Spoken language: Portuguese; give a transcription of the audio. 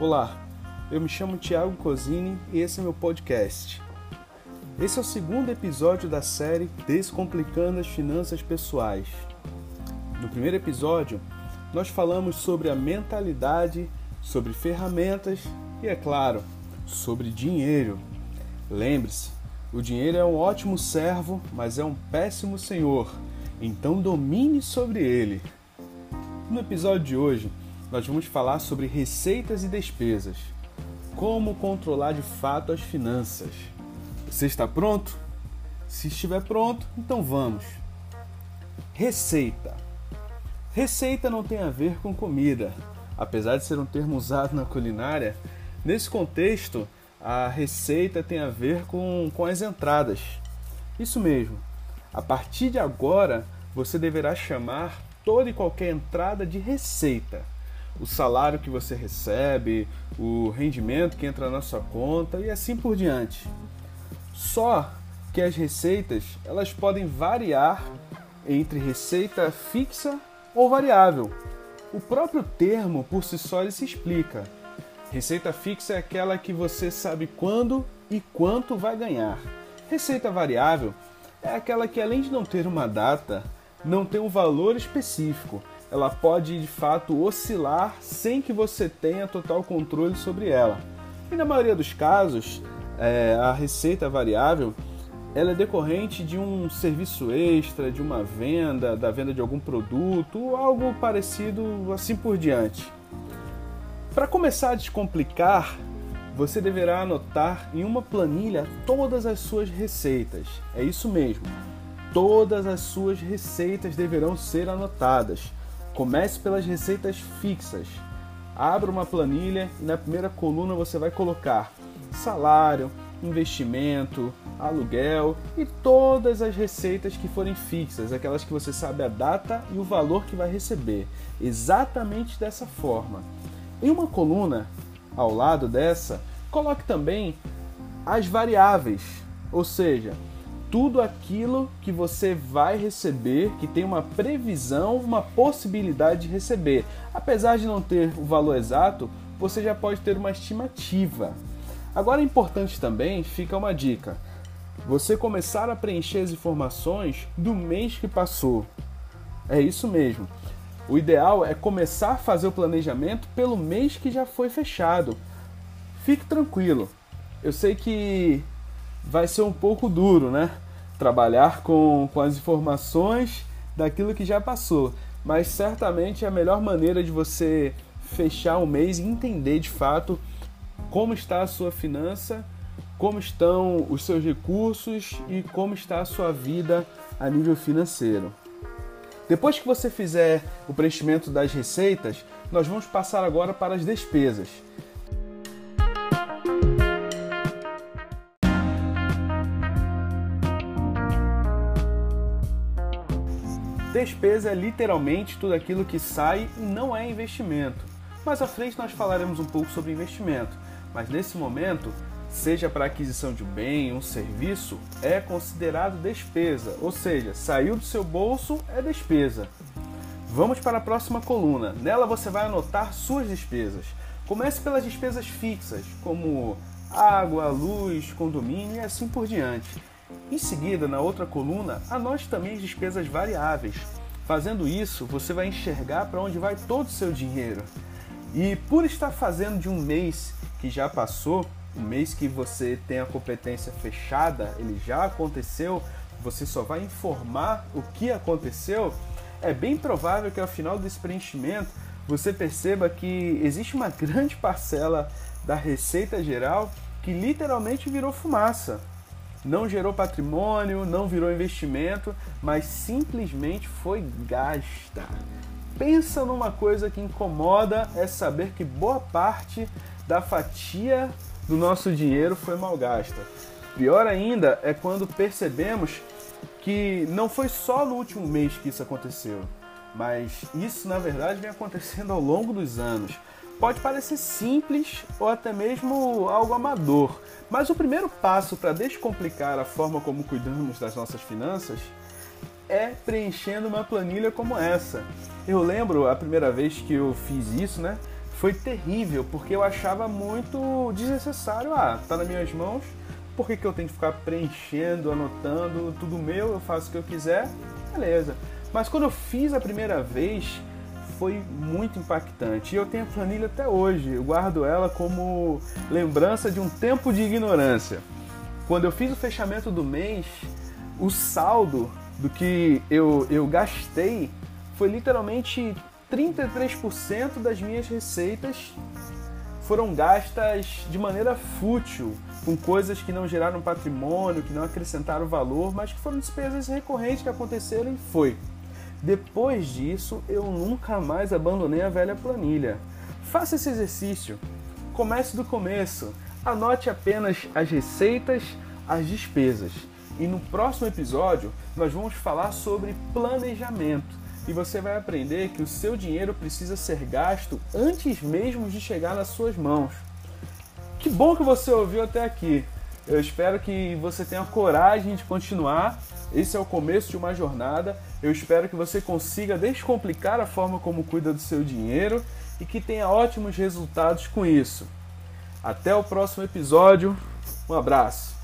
Olá, eu me chamo Thiago Cosini e esse é meu podcast. Esse é o segundo episódio da série Descomplicando as Finanças Pessoais. No primeiro episódio, nós falamos sobre a mentalidade, sobre ferramentas e, é claro, sobre dinheiro. Lembre-se, o dinheiro é um ótimo servo, mas é um péssimo senhor, então domine sobre ele. No episódio de hoje, nós vamos falar sobre receitas e despesas. Como controlar de fato as finanças. Você está pronto? Se estiver pronto, então vamos. Receita. Receita não tem a ver com comida. Apesar de ser um termo usado na culinária, nesse contexto, a receita tem a ver com, com as entradas. Isso mesmo. A partir de agora, você deverá chamar toda e qualquer entrada de receita o salário que você recebe, o rendimento que entra na sua conta e assim por diante. Só que as receitas elas podem variar entre receita fixa ou variável. O próprio termo por si só ele se explica. Receita fixa é aquela que você sabe quando e quanto vai ganhar. Receita variável é aquela que além de não ter uma data, não tem um valor específico ela pode de fato oscilar sem que você tenha total controle sobre ela. E na maioria dos casos, é, a receita variável ela é decorrente de um serviço extra, de uma venda, da venda de algum produto, algo parecido assim por diante. Para começar a descomplicar, você deverá anotar em uma planilha todas as suas receitas. É isso mesmo. Todas as suas receitas deverão ser anotadas. Comece pelas receitas fixas. Abra uma planilha e na primeira coluna você vai colocar salário, investimento, aluguel e todas as receitas que forem fixas, aquelas que você sabe a data e o valor que vai receber. Exatamente dessa forma. Em uma coluna ao lado dessa, coloque também as variáveis, ou seja, tudo aquilo que você vai receber, que tem uma previsão, uma possibilidade de receber. Apesar de não ter o valor exato, você já pode ter uma estimativa. Agora é importante também, fica uma dica. Você começar a preencher as informações do mês que passou. É isso mesmo. O ideal é começar a fazer o planejamento pelo mês que já foi fechado. Fique tranquilo. Eu sei que vai ser um pouco duro, né? Trabalhar com, com as informações daquilo que já passou. Mas certamente é a melhor maneira de você fechar o mês e entender de fato como está a sua finança, como estão os seus recursos e como está a sua vida a nível financeiro. Depois que você fizer o preenchimento das receitas, nós vamos passar agora para as despesas. Despesa é literalmente tudo aquilo que sai e não é investimento. Mais à frente nós falaremos um pouco sobre investimento, mas nesse momento, seja para aquisição de um bem, um serviço, é considerado despesa, ou seja, saiu do seu bolso é despesa. Vamos para a próxima coluna. Nela você vai anotar suas despesas. Comece pelas despesas fixas, como água, luz, condomínio e assim por diante. Em seguida, na outra coluna, anote também as despesas variáveis. Fazendo isso, você vai enxergar para onde vai todo o seu dinheiro. E por estar fazendo de um mês que já passou, um mês que você tem a competência fechada, ele já aconteceu, você só vai informar o que aconteceu, é bem provável que ao final desse preenchimento você perceba que existe uma grande parcela da receita geral que literalmente virou fumaça não gerou patrimônio, não virou investimento, mas simplesmente foi gasta. Pensa numa coisa que incomoda é saber que boa parte da fatia do nosso dinheiro foi mal gasta. Pior ainda é quando percebemos que não foi só no último mês que isso aconteceu, mas isso na verdade vem acontecendo ao longo dos anos. Pode parecer simples ou até mesmo algo amador, mas o primeiro passo para descomplicar a forma como cuidamos das nossas finanças é preenchendo uma planilha como essa. Eu lembro a primeira vez que eu fiz isso, né? foi terrível, porque eu achava muito desnecessário. Ah, tá nas minhas mãos, por que, que eu tenho que ficar preenchendo, anotando, tudo meu, eu faço o que eu quiser, beleza. Mas quando eu fiz a primeira vez, foi muito impactante. E eu tenho a planilha até hoje, eu guardo ela como lembrança de um tempo de ignorância. Quando eu fiz o fechamento do mês, o saldo do que eu, eu gastei foi literalmente 33% das minhas receitas foram gastas de maneira fútil, com coisas que não geraram patrimônio, que não acrescentaram valor, mas que foram despesas recorrentes que aconteceram e foi. Depois disso, eu nunca mais abandonei a velha planilha. Faça esse exercício. Comece do começo. Anote apenas as receitas, as despesas. E no próximo episódio, nós vamos falar sobre planejamento e você vai aprender que o seu dinheiro precisa ser gasto antes mesmo de chegar nas suas mãos. Que bom que você ouviu até aqui. Eu espero que você tenha coragem de continuar. Esse é o começo de uma jornada. Eu espero que você consiga descomplicar a forma como cuida do seu dinheiro e que tenha ótimos resultados com isso. Até o próximo episódio. Um abraço.